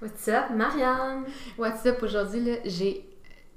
What's up, Marianne? What's up aujourd'hui, là, j'ai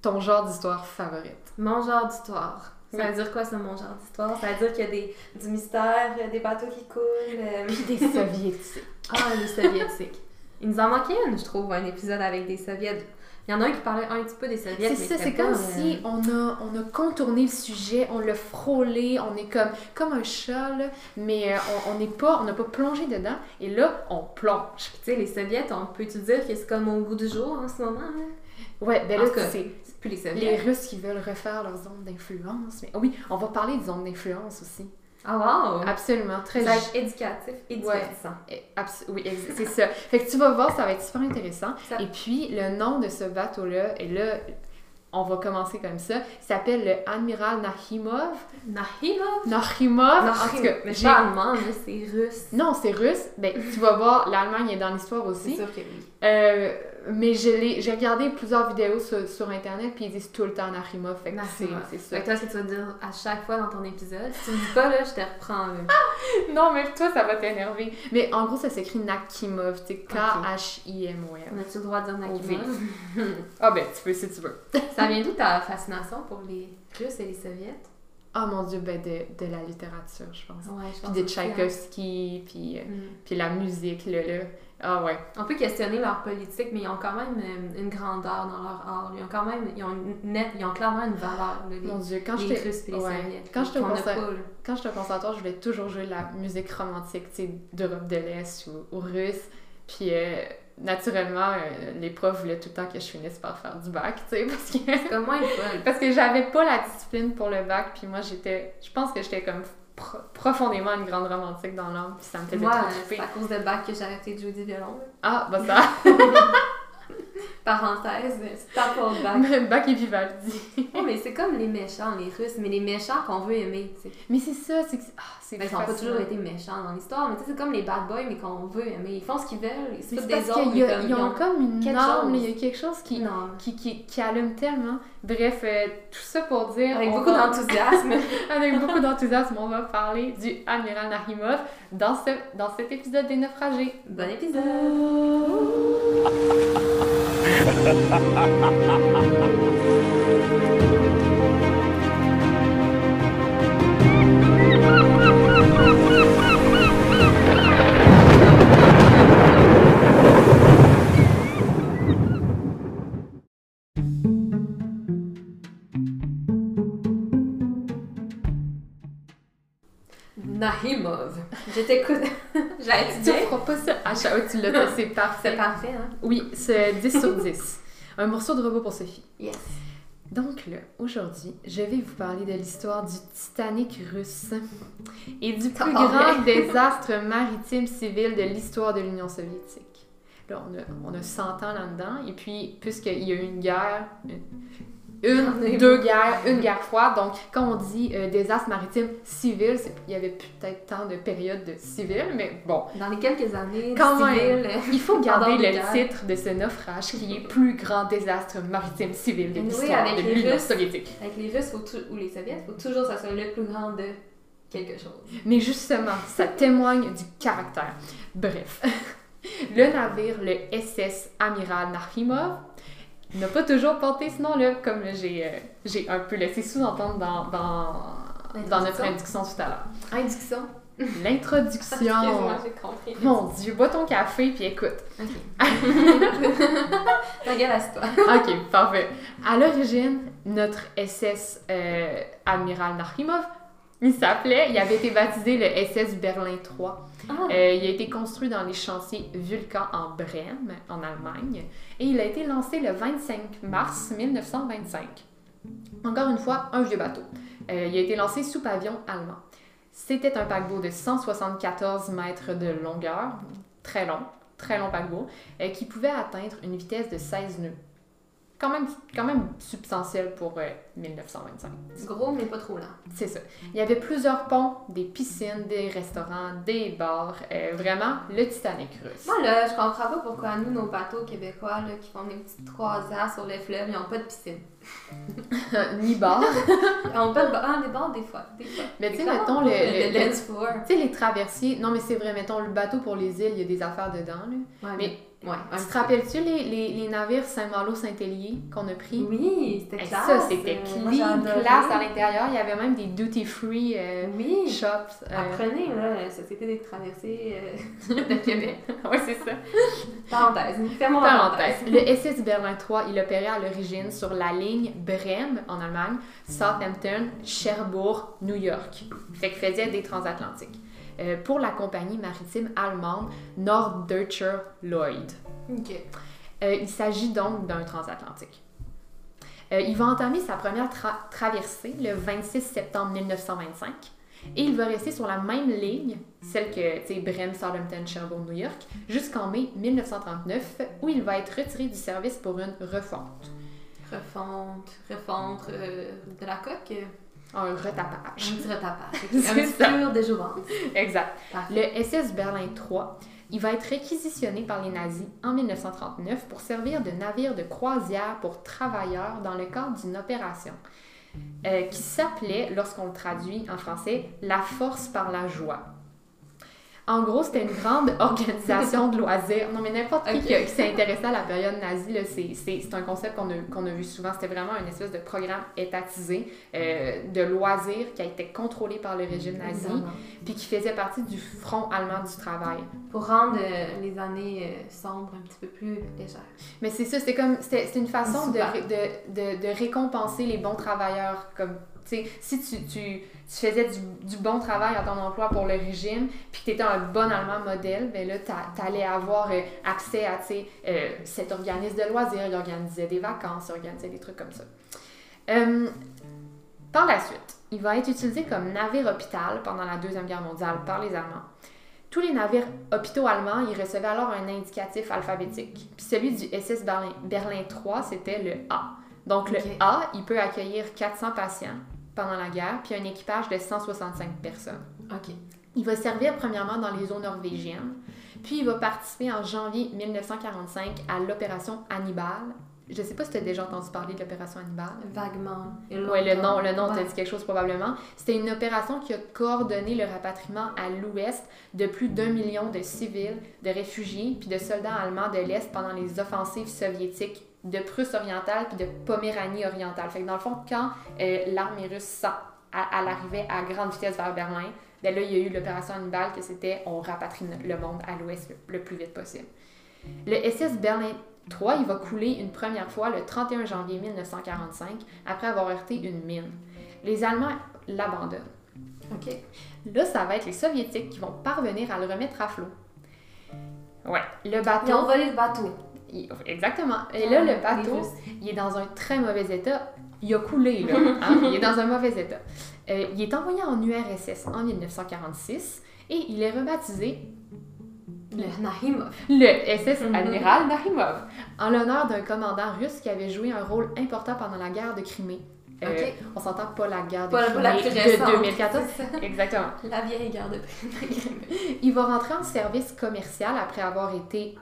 ton genre d'histoire favorite. Mon genre d'histoire. Ça veut dire quoi, ça, mon genre d'histoire? Ça veut dire qu'il y a des, du mystère, euh, des bateaux qui coulent. euh, Puis des soviétiques. Ah, les soviétiques. Il nous en manquait une, je trouve, un épisode avec des soviets. Il y en a un qui parlait un petit peu des soviets. C'est ça, comme euh, si on a, on a contourné le sujet, on l'a frôlé, on est comme, comme un chat, là, mais euh, on n'est pas, on n'a pas plongé dedans, et là, on plonge. Tu sais, les soviets, on peut-tu dire que c'est comme au goût du jour en ce moment? Là? Ouais, ben En là, c'est plus les les. Russes qui veulent refaire leurs zones d'influence. Mais oui, on va parler des zones d'influence aussi. Ah, wow! Absolument, très Ça va être éducatif et divertissant. Oui, c'est ça. Fait que tu vas voir, ça va être super intéressant. Ça- Et puis, le nom de ce bateau-là, et là, on va commencer comme ça, il s'appelle le Admiral Nahimov. Nahimov? Nahimov, en tout cas, mais c'est allemand, c'est russe. Non, c'est russe. Ben, tu vas voir, l'Allemagne est dans l'histoire C'est aussi. sûr que oui. Euh, mais j'ai regardé plusieurs vidéos sur, sur Internet, puis ils disent tout le temps Nahimov. Fait que c'est c'est ça. Fait que toi, ce que tu vas dire à chaque fois dans ton épisode. Si tu me dis pas, là, je te reprends. Là. Non, mais toi, ça va t'énerver. Mais en gros, ça s'écrit Nakimov, tu sais, K-H-I-M-O-V. On a-tu le droit de dire Nakimov? Ah ben, tu peux si tu veux. Ça vient d'où ta fascination pour les Russes et les Soviets? Oh mon dieu, ben de, de la littérature, je pense. Ouais, je Puis de hein. Tchaïkovski, puis, euh, Mm. puis la musique, là, là. Ah ouais. On peut questionner leur politique, mais ils ont quand même euh, une grandeur dans leur art. Ils ont quand même, ils ont, une net, ils ont clairement une valeur, là, les, Mon dieu, quand j'étais ouais. Quand j'étais au conservatoire, je voulais toujours jouer de la musique romantique, tu sais, d'Europe de l'Est ou, ou russe. Puis euh, naturellement, euh, les profs voulaient tout le temps que je finisse par faire du bac, tu sais, parce que C'est comme moi, ils veulent. parce que j'avais pas la discipline pour le bac, puis moi j'étais, je pense que j'étais comme pro- profondément une grande romantique dans l'âme, puis ça me faisait Moi, trop c'est à cause de bac que j'ai arrêté de jouer du violon. Ah, bah ça, Parenthèse, c'est pas pour le bac. bac et Vivaldi. Oh, mais c'est comme les méchants, les Russes, mais les méchants qu'on veut aimer, tu sais. Mais c'est ça, c'est que ah, c'est Ben, ils n'ont pas toujours été méchants dans l'histoire, mais c'est comme les bad boys, mais qu'on veut aimer. Ils font ce qu'ils veulent, ils se foutent des autres, y ils ont comme une là, il y a quelque chose qui, qui, qui, qui allume tellement. Bref, euh, tout ça pour dire... Avec beaucoup va- d'enthousiasme. Avec beaucoup d'enthousiasme, on va parler du Admiral Narimov dans, ce, dans cet épisode des naufragés. bon épisode! Ha ha ha ha ha ha! Fois que tu l'as fait, c'est C'est parfait. parfait, hein? Oui, c'est 10 sur 10. Un morceau de robot pour Sophie. Yes. Donc là, aujourd'hui, je vais vous parler de l'histoire du Titanic russe et du plus Oh, grand désastre maritime civil de l'histoire de l'Union soviétique. Là, on a, on a 100 ans là-dedans, et puis, puisqu'il y a eu une guerre, une, deux guerres, une guerre froide, donc quand on dit euh, désastre maritime civil, il y avait peut-être tant de périodes de civil, mais bon, Dans les quelques années, Quand civil, il faut garder le guerres. titre de ce naufrage qui est plus grand désastre maritime civil de Oui, l'histoire avec de l'Union soviétique. avec les Russes ou les Soviets, faut toujours que ça soit le plus grand de quelque chose. Mais justement, ça témoigne du caractère. Bref, le navire, le SS Amiral Nakhimov, n'a pas toujours porté ce nom-là, comme j'ai euh, j'ai un peu laissé sous-entendre dans, dans, dans notre introduction tout à l'heure. Induction. L'introduction. Excuse-moi, j'ai compris. Mon Dieu, bois ton café puis écoute. Ok. Ta gueule à toi. Ok, parfait. À l'origine, notre SS euh, Amiral Nakhimov, il s'appelait, il avait été baptisé le SS Berlin 3. Ah, Euh, il a été construit dans les chantiers Vulcan en Brême, en Allemagne, et il a été lancé le 25 mars 1925. Encore une fois, un vieux bateau. Euh, il a été lancé sous pavillon allemand. C'était un paquebot de 174 mètres de longueur, très long, très long paquebot, euh, qui pouvait atteindre une vitesse de 16 nœuds. Quand même, quand même substantiel pour euh, 1925. gros, mais pas trop lent. C'est ça. Il y avait plusieurs ponts, des piscines, des restaurants, des bars. euh, vraiment, le Titanic russe. Moi, là, je comprends pas pourquoi nous, nos bateaux québécois, là, qui font des petites croisières sur les fleuves, ils ont pas de piscine. Ni bar. Ils ont pas de bar. Ah, des bars, des fois. Des fois. Mais tu sais, mettons, le, le, le- floor. tu sais, les traversiers. Non, mais c'est vrai, mettons, le bateau pour les îles, il y a des affaires dedans. Là. Ouais, Mais Ouais, Tu te rappelles-tu les, les, les navires Saint-Malo-Saint-Hélier qu'on a pris? Oui, c'était Hey, classe. ça, c'était moi, clean, classe à l'intérieur. Il y avait même des duty-free euh, Oui. shops. euh, Apprenez, là, Société des traversées euh, de Québec. ouais, c'est ça. Parenthèse. Fermons parenthèse. Le SS Berlin 3, il opérait à l'origine sur la ligne Brême en Allemagne, Southampton, Cherbourg, New York. Fait qu'il faisait des transatlantiques. Euh, pour la compagnie maritime allemande Norddeutscher Lloyd. Euh, il s'agit donc d'un transatlantique. Euh, il va entamer sa première tra- traversée le 26 septembre 1925 et il va rester sur la même ligne, celle que, tu sais, Brême, Southampton, Cherbourg, New York, jusqu'en mai 1939 où il va être retiré du service pour une refonte, Refonte, refonte euh, de la coque? Un Un retapage. petit retapage. C'est un petit ça. pur de jouvence. Exact. Parfait. Le SS Berlin 3, il va être réquisitionné par les nazis en 1939 pour servir de navire de croisière pour travailleurs dans le cadre d'une opération euh, qui s'appelait, lorsqu'on le traduit en français, La force par la joie. En gros, c'était une grande organisation de loisirs. Non, mais n'importe qui Ok. qui, qui s'est intéressé à la période nazie, c'est, un concept qu'on a, vu souvent. C'était vraiment une espèce de programme étatisé euh, de loisirs qui a été contrôlé par le régime nazi Évidemment. puis qui faisait partie du front allemand du travail. Pour rendre euh, les années euh, sombres un petit peu plus légères. Mais c'est ça, c'est comme c'est une façon de, Super. de, de, de récompenser les bons travailleurs. Comme, si tu, tu, tu faisais du, du bon travail à ton emploi pour le régime, puis que tu étais un bon Allemand modèle, ben là, tu allais avoir euh, accès à euh, cet organisme de loisirs. Il organisait des vacances, il organisait des trucs comme ça. Euh, par la suite, il va être utilisé comme navire hôpital pendant la Deuxième Guerre mondiale par les Allemands. Tous les navires hôpitaux allemands, ils recevaient alors un indicatif alphabétique. Puis celui du SS Berlin, Berlin 3, c'était le A. Donc le A, il peut accueillir 400 patients pendant la guerre, puis un équipage de 165 personnes. Ok. Il va servir premièrement dans les eaux norvégiennes, puis il va participer en janvier 1945 à l'opération Hannibal. Je sais pas si tu as déjà entendu parler de l'opération Hannibal. Vaguement. Oui, le nom, le nom Ouais. dit quelque chose probablement. C'était une opération qui a coordonné le rapatriement à l'ouest de plus d'un million de civils, de réfugiés, puis de soldats allemands de l'Est pendant les offensives soviétiques de Prusse orientale puis de Poméranie orientale. Fait dans le fond, quand euh, l'armée russe sent- à- elle arrivait à grande vitesse vers Berlin, ben là, il y a eu l'opération Hannibal, que c'était on rapatrie le monde à l'ouest le, plus vite possible. Le SS Berlin 3, il va couler une première fois le 31 janvier 1945 après avoir heurté une mine. Les Allemands l'abandonnent. Ok. Là, ça va être les Soviétiques qui vont parvenir à le remettre à flot. Ouais, le bateau. Ils ont volé le bateau. Exactement. Et là, le Les bateau, il est dans un très mauvais état. Il a coulé, là. hein, Il est dans un mauvais état. Euh, il est envoyé en URSS en 1946 et il est rebaptisé Le Nahimov. le SS Mhm. Admiral Narimov, en l'honneur d'un commandant russe qui avait joué un rôle important pendant la guerre de Crimée. Euh. On s'entend pas la guerre de Pas la- la Crimée plus de récente. 2014. C'est ça. Exactement. La vieille guerre de Il va rentrer en service commercial après avoir été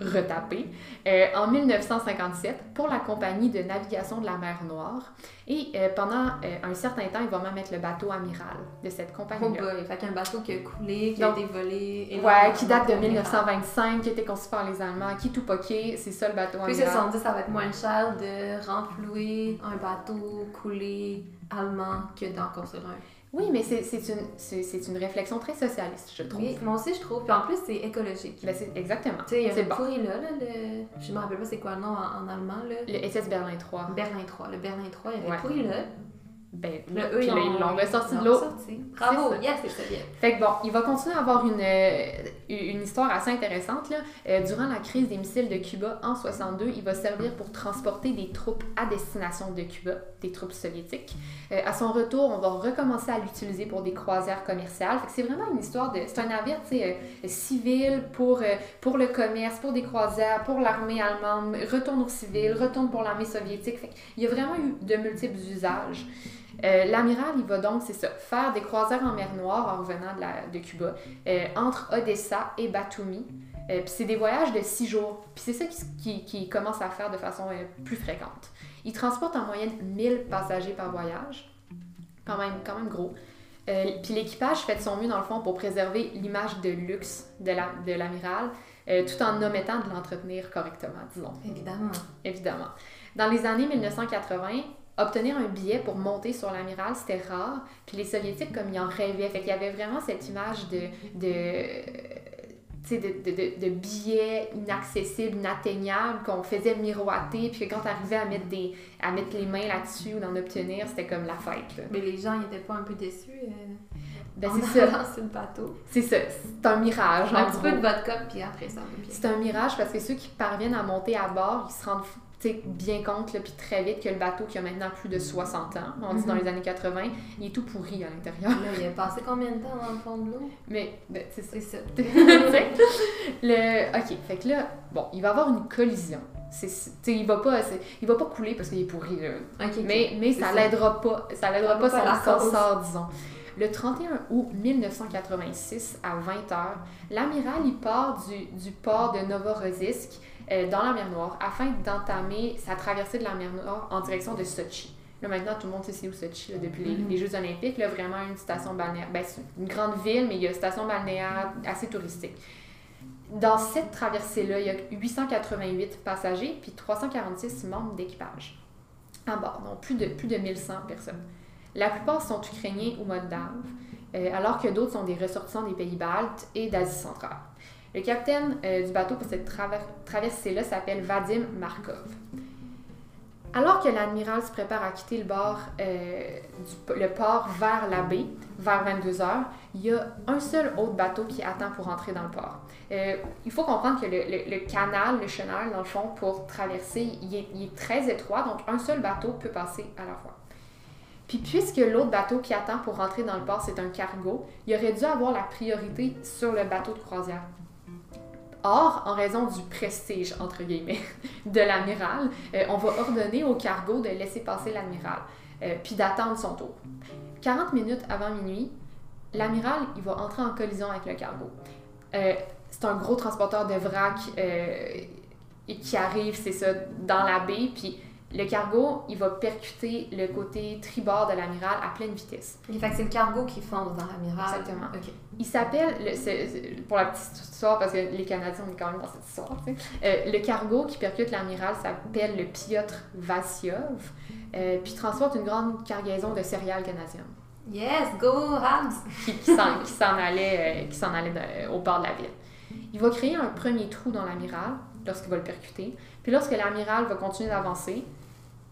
retapé euh, en 1957 pour la compagnie de navigation de la mer Noire. Et euh, pendant euh, un certain temps, il va même être le bateau amiral de cette Oh compagnie-là. boy, fait qu'un bateau qui a coulé, qui Donc, a été volé. Ouais, qui date de tourner 1925, qui a été conçu par les Allemands, qui tout poqué, c'est ça le bateau Puis ils se amiral. sont dit ça va être moins cher de renflouer un bateau coulé allemand que d'en construire un. Oui, mais c'est une, une réflexion très socialiste, je trouve. Oui, moi aussi je trouve. Puis en plus c'est écologique. Ben, exactement. Tu sais, il y a C'est un bon. pourri là, là, le... je me rappelle pas c'est quoi le nom en, en allemand là. Le SS Berlin 3. Berlin 3. Le Berlin 3, il y avait Ouais. pourri là. Ben, Là, puis là, ils l'ont ressorti de l'eau. Bravo, yes, c'est ça bien. Fait que bon, il va continuer à avoir une, euh, une histoire assez intéressante. Là. Euh, durant la crise des missiles de Cuba en 62, il va servir pour transporter des troupes à destination de Cuba, des troupes soviétiques. Euh, à son retour, on va recommencer à l'utiliser pour des croisières commerciales. Fait que c'est vraiment une histoire de... C'est un navire, tu sais, euh, civil pour, pour le commerce, pour des croisières, pour l'armée allemande, retourne au civil, retourne pour l'armée soviétique. Fait qu'il y a vraiment eu de multiples usages. Euh, L'amiral, il va donc, c'est ça, faire des croisières en mer Noire en revenant de, la- de Cuba, euh, entre Odessa et Batumi. Euh, Puis c'est des voyages de six jours. Puis c'est ça qui, qui, qui commence à faire de façon plus fréquente. Il transporte en moyenne 1000 passagers par voyage. Quand même, quand même gros. Puis l'équipage fait de son mieux, dans le fond, pour préserver l'image de luxe de la- de l'amiral. tout en omettant de l'entretenir correctement, disons. Évidemment. Évidemment. Dans les années 1980, obtenir un billet pour monter sur l'amiral, c'était rare. Puis les Soviétiques, comme ils en rêvaient, fait qu'il y avait vraiment cette image de, de de, de, de, billets inaccessibles, inatteignables, qu'on faisait miroiter, puis que quand tu arrivais à mettre, des, à mettre les mains là-dessus ou d'en obtenir, c'était comme la fête. Là. Mais les gens n'étaient pas un peu déçus euh, ben, en c'est ça. le bateau? C'est ça. C'est un mirage. Un petit peu de vodka, puis après ça. C'est un mirage parce que ceux qui parviennent à monter à bord, ils se rendent sais, bien compte, puis très vite, que le bateau qui a maintenant plus de 60 ans, on dit dans Mhm. les années 80, il est tout pourri à l'intérieur. Il a passé combien de temps dans le fond de l'eau? Mais, ben, c'est ça. C'est ça. Le... OK, fait que là, bon, il va avoir une collision. Sais, il va pas, il va pas couler parce qu'il est pourri, là. Ok, ok. Mais, mais C'est ça l'aidera pas, ça l'aidera pas pas son, sort, disons. Le 31 août 1986, à 20h, l'amiral il part du, du port de Novorossiysk euh, dans la mer Noire afin d'entamer sa traversée de la mer Noire en direction de Sochi. Là, maintenant, tout le monde sait c'est où Sochi là, depuis les, Mhm. les Jeux Olympiques. Là, vraiment une station balnéaire. Ben, c'est une grande ville, mais il y a une station balnéaire assez touristique. Dans cette traversée-là, il y a 888 passagers puis 346 membres d'équipage à bord, donc plus de, plus de 1100 personnes. La plupart sont ukrainiens ou moldaves, euh, alors que d'autres sont des ressortissants des pays baltes et d'Asie centrale. Le capitaine euh, du bateau pour cette traver- traversée-là s'appelle Vadim Markov. Alors que l'admiral se prépare à quitter le euh, port vers la baie, vers 22h, il y a un seul autre bateau qui attend pour entrer dans le port. Euh, il faut comprendre que le canal, le chenal, dans le fond, pour traverser, il est, il est très étroit, donc un seul bateau peut passer à la fois. Puis puisque l'autre bateau qui attend pour rentrer dans le port, c'est un cargo, il aurait dû avoir la priorité sur le bateau de croisière. Or, en raison du prestige, entre guillemets, de l'amiral, euh, on va ordonner au cargo de laisser passer l'amiral, euh, puis d'attendre son tour. 40 minutes avant minuit, l'amiral, il va entrer en collision avec le cargo. Euh, c'est un gros transporteur de vrac et qui arrive, c'est ça, dans la baie, puis le cargo, il va percuter le côté tribord de l'amiral à pleine vitesse. Ok, fait que c'est le cargo qui fonce dans l'amiral. Exactement. Ok. Il s'appelle, pour la petite histoire, parce que les Canadiens, on est quand même dans cette histoire. Euh, le cargo qui percute l'amiral s'appelle le Piotr Vassiov, euh, puis transporte une grande cargaison de céréales canadiennes Yes, go Habs! qui, qui s'en, allait, euh, qui allait de- au bord de la ville. Il va créer un premier trou dans l'amiral lorsqu'il va le percuter, puis lorsque l'amiral va continuer d'avancer,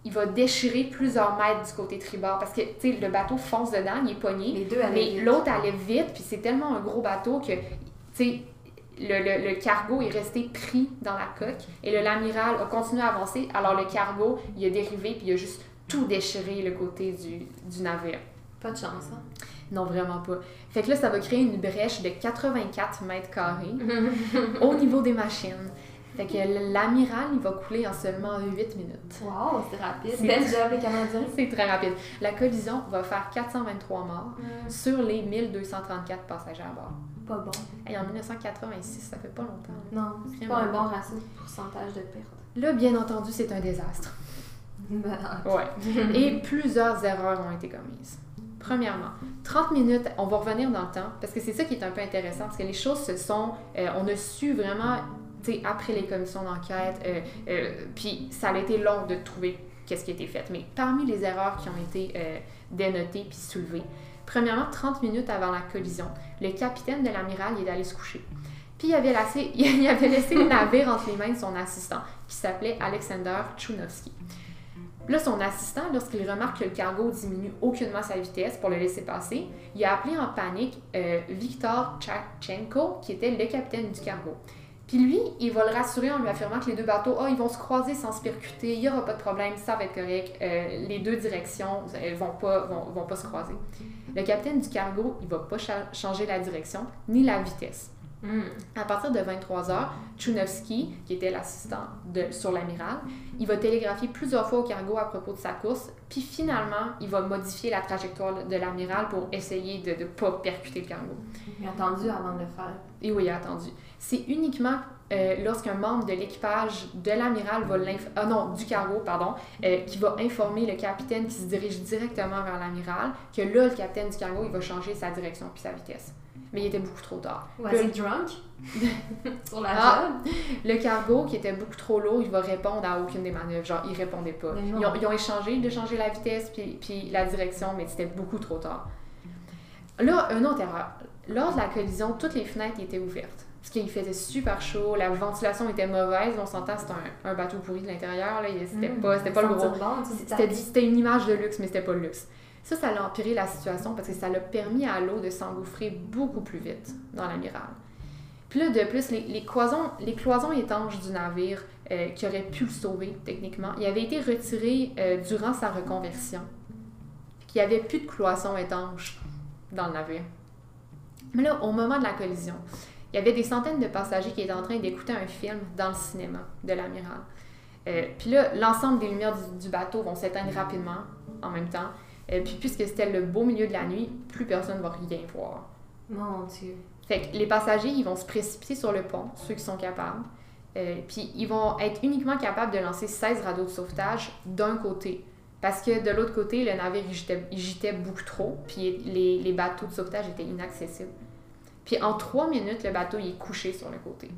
il va déchirer plusieurs mètres du côté tribord parce que tu sais, le bateau fonce dedans, il est pogné. Les deux Mais l'autre allait vite, puis c'est tellement un gros bateau que, tu sais, le, le- le cargo est resté pris dans la coque et le l'amiral a continué à avancer. Alors le cargo, il a dérivé, puis il a juste tout déchiré le côté du, du navire. Pas de chance, hein? Non, vraiment pas. Fait que là, ça va créer une brèche de 84 mètres carrés au niveau des machines. Fait que l'amiral, il va couler en seulement 8 minutes. Wow, c'est rapide. Belle job, les Canadiens. C'est très rapide. La collision va faire 423 morts sur les 1234 passagers à bord. Pas bon. Et en 1986, ça fait pas longtemps. Non, c'est pas un bon ratio de pourcentage de perte. Là, bien entendu, c'est un désastre. Ben, Ouais. Et plusieurs erreurs ont été commises. Premièrement, 30 minutes, on va revenir dans le temps, parce que c'est ça qui est un peu intéressant, parce que les choses se sont... euh, on a su vraiment, après les commissions d'enquête, euh, euh, puis ça a été long de trouver qu'est-ce qui a été fait. Mais parmi les erreurs qui ont été euh, dénotées puis soulevées, premièrement, 30 minutes avant la collision, le capitaine de l'amiral est allé se coucher. Puis il avait, laissé, il avait laissé le navire entre les mains de son assistant, qui s'appelait Alexander Tchounovsky. Là, son assistant, lorsqu'il remarque que le cargo diminue aucunement sa vitesse pour le laisser passer, il a appelé en panique euh, Viktor Tchatchenko, qui était le capitaine du cargo. Puis lui, il va le rassurer en lui affirmant que les deux bateaux, ah, ils vont se croiser sans se percuter, il n'y aura pas de problème, ça va être correct, euh, les deux directions ne vont pas, vont, vont pas se croiser. Le capitaine du cargo, il va pas cha- changer la direction ni la vitesse. Hmm. À partir de 23h, Tchounovsky, qui était l'assistant sur l'amiral, il va télégraphier plusieurs fois au cargo à propos de sa course, puis finalement, il va modifier la trajectoire de l'amiral pour essayer de ne pas percuter le cargo. J'ai attendu avant de le faire. Et oui, il a attendu. C'est uniquement euh, lorsqu'un membre de l'équipage de l'amiral va ah non, du cargo, pardon, euh, qui va informer le capitaine qui se dirige directement vers l'amiral, que là, le capitaine du cargo, il va changer sa direction puis sa vitesse. Mais il était beaucoup trop tard. Ouais, Le- drunk? Sur la Ah. job? Le cargo, qui était beaucoup trop lourd, il va répondre à aucune des manœuvres. Genre, il répondait pas. Ils ont, ils ont échangé de changer la vitesse puis, puis la direction, mais c'était beaucoup trop tard. Là, un autre erreur. Lors de la collision, toutes les fenêtres étaient ouvertes. Parce qu'il faisait super chaud, la ventilation était mauvaise. On s'entend, c'était un, un bateau pourri de l'intérieur. C'était Mm. pas, pas le gros. bon, c'était une image de luxe, mais c'était pas le luxe. Ça, ça a empiré la situation parce que ça l'a permis à l'eau de s'engouffrer beaucoup plus vite dans l'amiral. Puis là, de plus, les, cloisons, les cloisons étanches du navire euh, qui auraient pu le sauver techniquement, il avait été retiré euh, durant sa reconversion. Il n'y avait plus de cloisons étanches dans le navire. Mais là, au moment de la collision, il y avait des centaines de passagers qui étaient en train d'écouter un film dans le cinéma de l'amiral. Euh, puis là, l'ensemble des lumières du bateau vont s'éteindre rapidement en même temps. Euh, puis puisque c'était le beau milieu de la nuit, plus personne ne va rien voir. Mon Dieu. Fait que les passagers, ils vont se précipiter sur le pont, ceux qui sont capables. Euh, puis ils vont être uniquement capables de lancer 16 radeaux de sauvetage d'un côté. Parce que de l'autre côté, le navire, il gîtait beaucoup trop, puis les, les bateaux de sauvetage étaient inaccessibles. Puis en trois minutes, le bateau, il est couché sur le côté.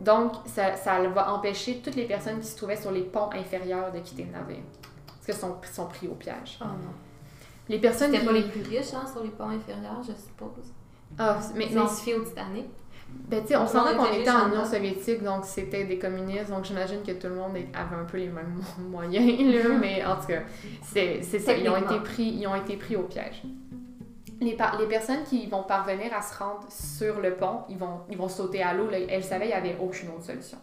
Donc, ça, ça va empêcher toutes les personnes qui se trouvaient sur les ponts inférieurs de quitter le navire. Qu'ils sont, sont pris au piège. Oh non. Les personnes C'était qui... pas les plus riches, hein, sur les ponts inférieurs, je suppose. Ah, mais, se fié au Titanic. Ben, tu sais, on sentait qu'on était en en Union bas. soviétique, donc c'était des communistes, donc j'imagine que tout le monde avait un peu les mêmes mo- moyens, là, mais en tout cas, c'est c'est ça, ils ont, été pris, ils ont été pris au piège. Les, par- les personnes qui vont parvenir à se rendre sur le pont, ils vont, ils vont sauter à l'eau, là, elles savaient qu'il n'y avait aucune autre solution.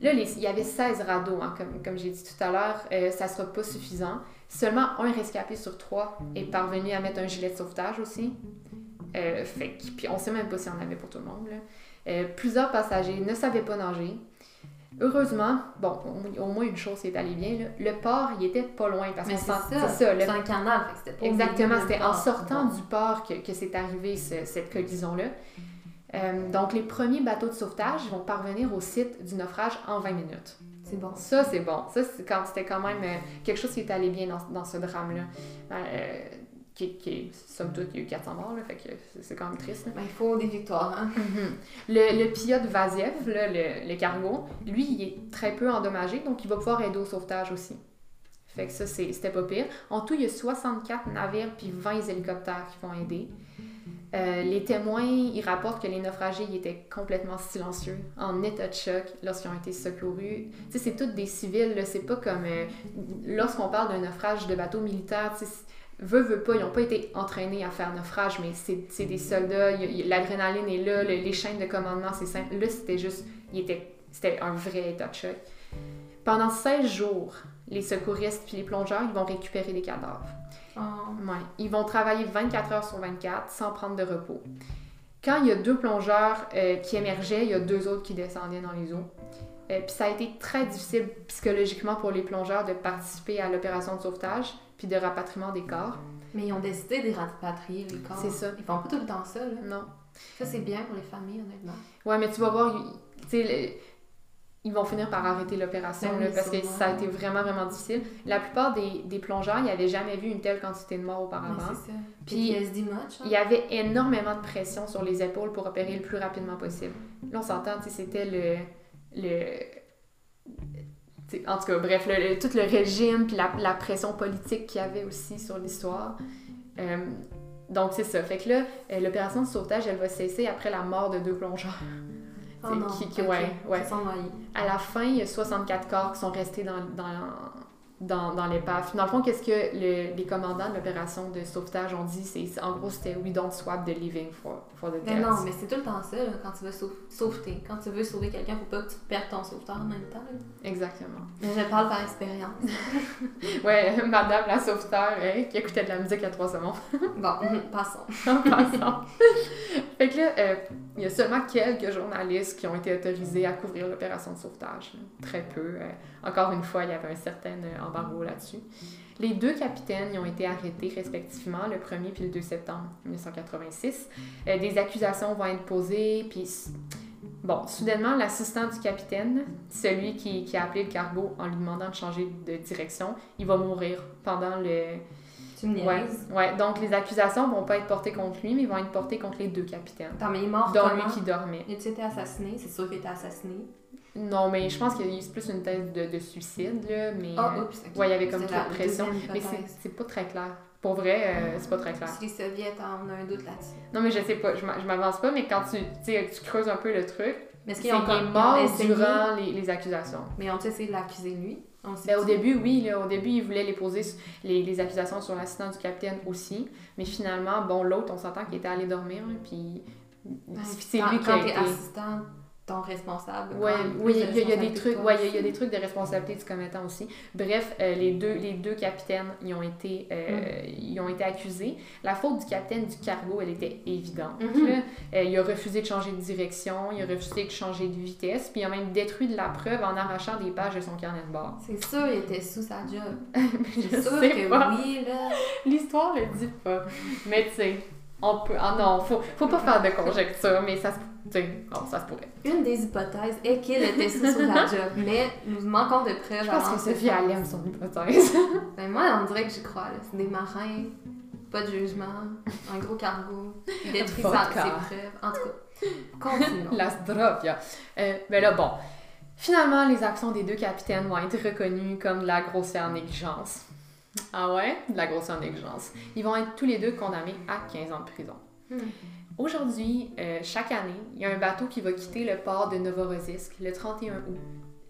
Là, les- il y avait 16 radeaux, hein, comme, comme j'ai dit tout à l'heure, euh, ça ne sera pas suffisant. Seulement un rescapé sur trois est parvenu à mettre un gilet de sauvetage aussi. Euh, fait que- puis on sait même pas s'il y en avait pour tout le monde. là. Euh, plusieurs passagers ne savaient pas nager. Heureusement, bon, au, au moins une chose est allée bien, là, le port, il était pas loin parce qu'on c'est ça. le- un canal, que c'était pas Exactement, c'était en sortant du port que, que c'est arrivé ce- cette collision-là. Euh, donc, les premiers bateaux de sauvetage vont parvenir au site du naufrage en 20 minutes. C'est bon. Ça, c'est bon. Ça, c'est quand c'était quand même euh, quelque chose qui est allé bien dans, dans ce drame-là. Euh, qui, qui, somme toute, il y a eu 400 morts, là, fait que c'est- quand même triste. Ben, il faut des victoires, hein. Le, le pilote Vaziev, là, le, le cargo, lui, il est très peu endommagé, donc il va pouvoir aider au sauvetage aussi. Fait que ça, c'est- c'était pas pire. En tout, il y a 64 navires puis 20 hélicoptères qui vont aider. Euh, les témoins, ils rapportent que les naufragés ils étaient complètement silencieux, en état de choc lorsqu'ils ont été secourus. Tu sais, c'est tous des civils, c'est pas comme... euh, lorsqu'on parle d'un naufrage de bateau militaire, tu sais, veut, veut pas, ils n'ont pas été entraînés à faire naufrage, mais c'est des soldats, l'adrénaline est là, le- les chaînes de commandement, c'est simple. Là, c'était juste... C'était un vrai état de choc. Pendant 16 jours, les secouristes puis les plongeurs, ils vont récupérer des cadavres. Oh. Ouais. Ils vont travailler 24 heures sur 24 sans prendre de repos. Quand il y a deux plongeurs euh, qui émergeaient, il y a deux autres qui descendaient dans les eaux. Euh, puis ça a été très difficile psychologiquement pour les plongeurs de participer à l'opération de sauvetage puis de rapatriement des corps. Mais ils ont décidé de rapatrier les corps. C'est ça. Ils font pas tout le temps ça, là. Non. Ça, c'est bien pour les familles, honnêtement. Ouais, mais tu vas voir, tu sais, ils vont finir par arrêter l'opération Ben oui, parce que ça a été vraiment, vraiment difficile. La plupart des, des plongeurs, ils n'avaient jamais vu une telle quantité de morts auparavant. c'est ça. Puis- Puis, much, Il y avait énormément de pression sur les épaules pour opérer le plus rapidement possible. Là, on s'entend, c'était le. le en tout cas, bref, le- le- tout le régime puis la, la pression politique qu'il y avait aussi sur l'histoire. Euh, donc, c'est ça. Fait que là, euh, l'opération de sauvetage, elle va cesser après la mort de deux plongeurs. Oh non. qui- qui- ok. ouais, ouais. Ils sont noyés. À la fin, il y a 64 corps qui sont restés dans, dans, dans, dans l'épave. Dans le fond, qu'est-ce que le- les commandants de l'opération de sauvetage ont dit? C'est, en gros, c'était « We don't swap the living for, for the dead ». Non, mais c'est tout le temps ça, là, quand tu veux sau- sauveter. Quand tu veux sauver quelqu'un, faut pas que tu perdes ton sauveteur en même temps. là. Exactement. Mais je parle par expérience. Ouais, madame la sauveteur hein, qui écoutait de la musique à trois secondes. Bon, passons. en passant. fait que là, euh, il y a seulement quelques journalistes qui ont été autorisés à couvrir l'opération de sauvetage. là. Très peu. euh, encore une fois, il y avait un certain euh, embargo là-dessus. Les deux capitaines ont été arrêtés respectivement le 1er puis le 2 septembre 1986. Euh, des accusations vont être posées, puis bon, soudainement, l'assistant du capitaine, celui qui, qui a appelé le cargo en lui demandant de changer de direction, il va mourir pendant le, Tu me Ouais, ouais. Donc, les accusations vont pas être portées contre lui, mais vont être portées contre les deux capitaines. Attends, mais il est mort Dont comment? lui qui dormait. Il a-tu été assassiné? C'est sûr qu'il a été assassiné. Non, mais je pense que c'est plus une thèse de, de suicide, là. Mais. Ah, oups, ouais, il y avait comme trop la pression. Mais c'est pas très clair. Pour vrai, euh, c'est pas très clair. Si les soviets, on a un doute là-dessus. Non, mais je sais pas, je m'a- je m'avance pas, mais quand tu, tu creuses un peu le truc, Mais est-ce c'est qu'il est mort durant les, les accusations. Mais ont-ils essayé de l'accuser lui? On Ben, au début, oui, là, au début, il voulait les poser les, les accusations sur l'assistant du capitaine aussi, mais finalement, bon, l'autre, on s'entend qu'il était allé dormir, puis c'est quand, lui qui a été... assistant, ton responsable. Ouais, oui, il y, a- il y a des trucs, ouais, il y a- y des trucs de responsabilité du commettant aussi. Bref, euh, les deux, les deux capitaines, ils ont été, euh, ils ont été accusés. La faute du capitaine du cargo, elle était évidente. Mhm. là. Euh, il a refusé de changer de direction, il a refusé de changer de vitesse, puis il a même détruit de la preuve en arrachant des pages de son carnet de bord. C'est sûr, il était sous sa job. C'est sûr que pas. oui, là. L'histoire le dit pas. Mais tu sais, on peut. Ah non, faut, faut pas faire de conjecture, mais ça se. Tu bon, ça se pourrait. Une des hypothèses est qu'il était sous sur la job, mais nous manquons de preuves. Je pense que Sophie, elle aime son hypothèse. Ben moi, on dirait que j'y crois. là. C'est des marins, pas de jugement, un gros cargo, détruit ses preuves. En tout cas, continuons. La zdrovia. Euh, ben là, bon. Finalement, les actions des deux capitaines vont être reconnues comme de la grossière négligence. Ah ouais? De la grossière négligence. Ils vont être tous les deux condamnés à 15 ans de prison. Hmm. Aujourd'hui, euh, chaque année, il y a un bateau qui va quitter le port de Novorossiysk le 31 août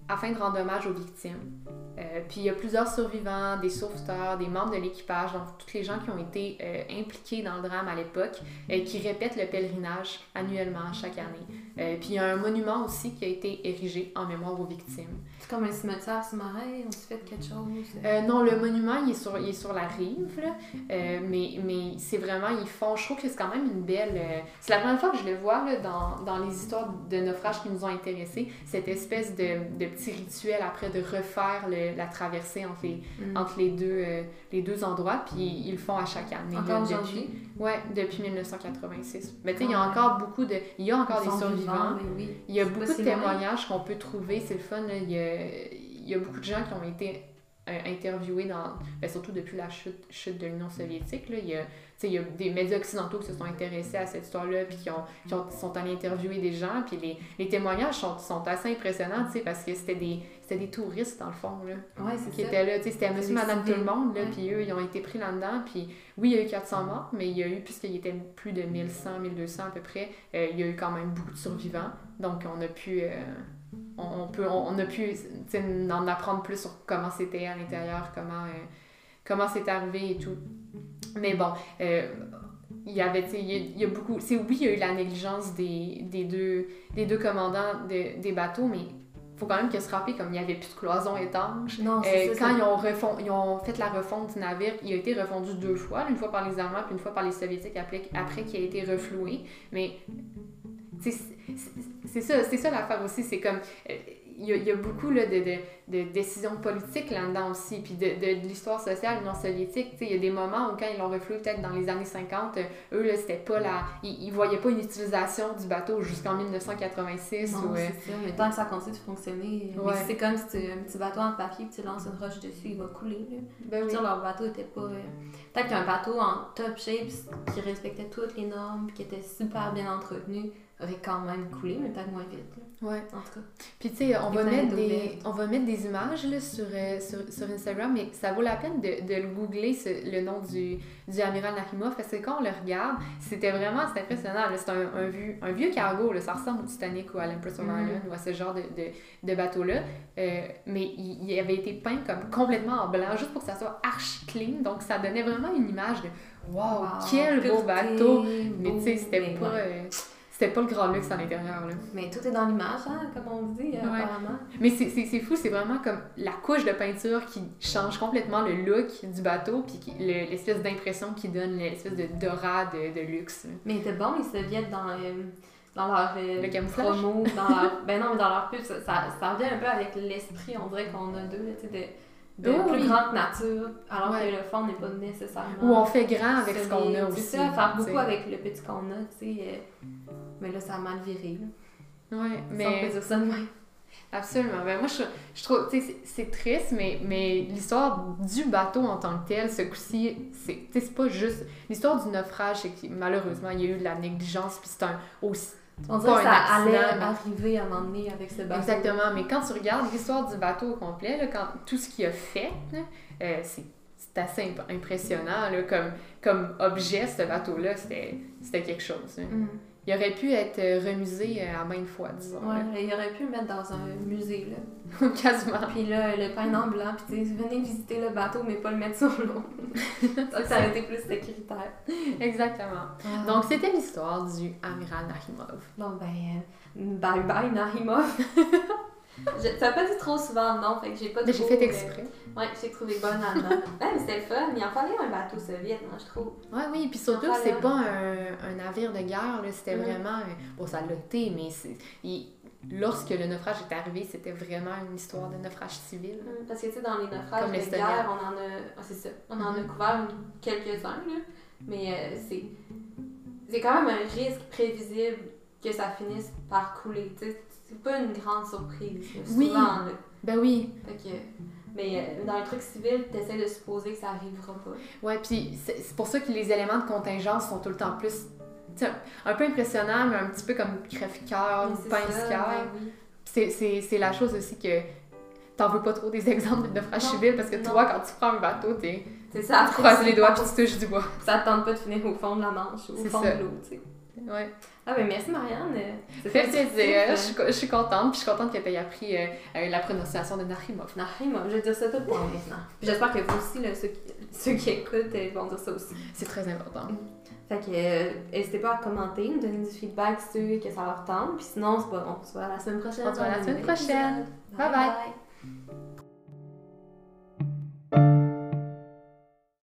afin de rendre hommage aux victimes. Euh, puis il y a plusieurs survivants, des sauveteurs, des membres de l'équipage, donc tous les gens qui ont été euh, impliqués dans le drame à l'époque, euh, qui répètent le pèlerinage annuellement chaque année. Puis il y a un monument aussi qui a été érigé en mémoire aux victimes. C'est comme un cimetière sous-marin, on se fait quelque chose. Euh, non, le monument, il est sur, il est sur la rive, là. Euh, mais, mais c'est vraiment, ils font, je trouve que c'est quand même une belle... euh, c'est la première fois que je le vois là, dans, dans les histoires de naufrages qui nous ont intéressés, cette espèce de, de petit rituel après de refaire le- la traversée entre les, Hmm. entre les deux, les deux endroits, puis ils le font à chaque année. Encore aujourd'hui? Ouais, depuis 1986. Mais tu sais, il y a Ah encore beaucoup de... Il y a encore des survivants. oui. Il y a beaucoup de témoignages qu'on peut trouver, c'est le fun. là. Il, y a, il y a beaucoup de gens qui ont été euh, interviewés, dans, ben, surtout depuis la chute, chute de l'Union soviétique. Là. Il, y a, il y a des médias occidentaux qui se sont intéressés à cette histoire-là, puis qui, ont, qui ont- sont allés interviewer des gens. Puis les, les témoignages sont, sont assez impressionnants, parce que c'était des, c'était des touristes, dans le fond. Là Ouais, qui ça. étaient là. C'était monsieur, madame, tout le monde, là, Ouais. puis eux, ils ont été pris là-dedans. Puis oui, il y a eu 400 morts, mais il y a eu, puisqu'il y était plus de 1100, 1200 à peu près, euh, il y a eu quand même beaucoup de survivants. Donc, on a pu... euh, on, peut, on, on a pu en apprendre plus sur comment c'était à l'intérieur, comment, euh, comment c'est arrivé et tout. Mais bon, euh, il y avait, il y a- il y, a beaucoup... C'est oui, il y a eu la négligence des, des, deux, des deux commandants de- des bateaux, mais faut quand même que se rappeler comme il n'y avait plus de cloison étanche. Non, Euh, ça. quand ils ont, refond- ils ont fait la refonte du navire, il a été refondu deux fois, une fois par les Allemands puis une fois par les Soviétiques après, après qu'il a été refloué. Mais c'est ça, c'est ça l'affaire aussi, c'est comme euh, il y, a, il y a beaucoup là, de, de, de décisions politiques là-dedans aussi, puis de, de, l'histoire sociale non soviétique. Tu sais, Il y a des moments où quand ils l'ont refloué, peut-être dans les années 50, euh, eux, là, c'était pas la... Ils, ils voyaient pas une utilisation du bateau jusqu'en 1986. Non, ou, euh, c'est ça. Mais tant que ça continue de fonctionner. Ouais. Mais c'est comme si tu un petit bateau en papier puis tu lances une roche dessus, il va couler. Là. ben oui. Leur bateau était pas. euh, Peut-être qu'un bateau en top shape qui respectait toutes les normes puis qui était super bien entretenu aurait quand même coulé, mais peut-être moins vite. là. Ouais. En tout cas. Puis tu sais, on, va mettre des, on va mettre des images là, sur, euh, sur, sur Instagram, mais ça vaut la peine de, de le googler, ce- le nom du, du amiral Nakhimov, parce que quand on le regarde, c'était vraiment c'est impressionnant. C'est un, un, vieux, un vieux cargo, là, ça ressemble au Titanic ou à l'Empress of Mhm. Ireland ou à ce genre de, de, de bateau-là. Euh, mais il, il avait été peint comme complètement en blanc, juste pour que ça soit archi clean. Donc ça donnait vraiment une image de Wow, Wow, quel beau bateau! Mais tu sais, c'était pas, euh, c'était pas le grand luxe à l'intérieur. là. Mais tout est dans l'image, hein, comme on dit, Ouais. apparemment. Mais c'est- c'est c'est fou, c'est vraiment comme la couche de peinture qui change complètement le look du bateau, puis qui- le- l'espèce d'impression qui donne l'espèce de d'aura de, de luxe. Mais il était bon, les soviets dans, euh, dans leur euh, Le camouflage? promo, dans leur, ben non, mais dans leur pub, ça, ça, ça revient un peu avec l'esprit, on dirait qu'on a deux, tu sais, de, de Oh, plus oui. grande nature, alors Ouais. que le fond n'est pas nécessairement. Ou on fait grand avec ce qu'on a aussi. C'est ça, faire beaucoup avec le petit qu'on a, tu sais. euh, mais là, ça a mal viré, là. Ouais, on peut mais dire ça de même. Absolument. Ben, moi, je, je trouve, tu sais, c'est- triste, mais, mais l'histoire du bateau en tant que tel, ce coup-ci, c'est tu sais, c'est pas juste. L'histoire du naufrage, c'est que malheureusement, il y a eu de la négligence, puis c'est un aussi. On dirait que ça accident, allait mais- arriver à un moment donné avec ce bateau. Exactement. Mais quand tu regardes l'histoire du bateau au complet, là, quand, tout ce qu'il a fait, euh, c'est assez imp- impressionnant. Là, comme, comme objet, ce bateau-là, c'était c'était quelque chose. hein. Mm. Il aurait pu être euh, remusé euh, à maintes fois, disons. Ouais, il aurait pu le mettre dans un musée, là. Quasiment. Puis là, le pain en blanc, puis tu sais, venez visiter le bateau, mais pas le mettre sur l'eau. ça, ça aurait été plus sécuritaire. Exactement. Donc, Donc, c'était l'histoire du amiral Nakhimov. bon, ben, euh, bye bye, Narimov. Je- Ça pas dit trop souvent, non, fait que j'ai pas Mais j'ai fait euh, exprès. Ouais, j'ai trouvé bonne là-dedans. ouais, mais c'était fun. Il en fallait un bateau soviète, moi, je trouve. Ouais, oui, puis surtout, Enfin, c'est pas un, un navire de guerre, là, c'était Mhm. vraiment. Bon, ça l'a été, mais c'est- il- lorsque le naufrage est arrivé, c'était vraiment une histoire de naufrage civil. Hum, Parce que, tu sais, dans les naufrages Comme de guerre, on en a... ah, c'est ça. On en a Mhm. couvert quelques-uns, là. Mais euh, c'est... C'est quand même un risque prévisible que ça finisse par couler, tu sais. C'est pas une grande surprise, Oui. souvent, là. Ben oui, Fait que... Mais euh, dans un truc civil, t'essaies de supposer que ça arrivera pas. ouais, puis c'est pour ça que les éléments de contingence sont tout le temps plus. tu sais, un peu impressionnants, mais un petit peu comme crève-cœur, pince-cœur. ben oui. C'est- la chose aussi que t'en veux pas trop des exemples de naufrage civil parce que non. toi, quand tu prends un bateau, t'es- C'est ça. tu croises les doigts puis tu touches du bois. Ça te tente pas de finir au fond de la Manche, au C'est fond ça. de l'eau, tu sais. Ouais. Ah ben merci Marianne. Ça fait plaisir. Je suis, je suis contente, puis je suis contente que tu aies appris euh, euh, la prononciation de Narimov. Narim, je vais dire ça tout le temps maintenant. J'espère que vous aussi, là, ceux, qui, ceux qui écoutent, euh, vont dire ça aussi. C'est très important. Fait que euh, n'hésitez pas à commenter, nous donner du feedback si que ça leur tente. Puis sinon, c'est pas bon. On se voit la semaine prochaine. On se voit la semaine prochaine. Bye bye.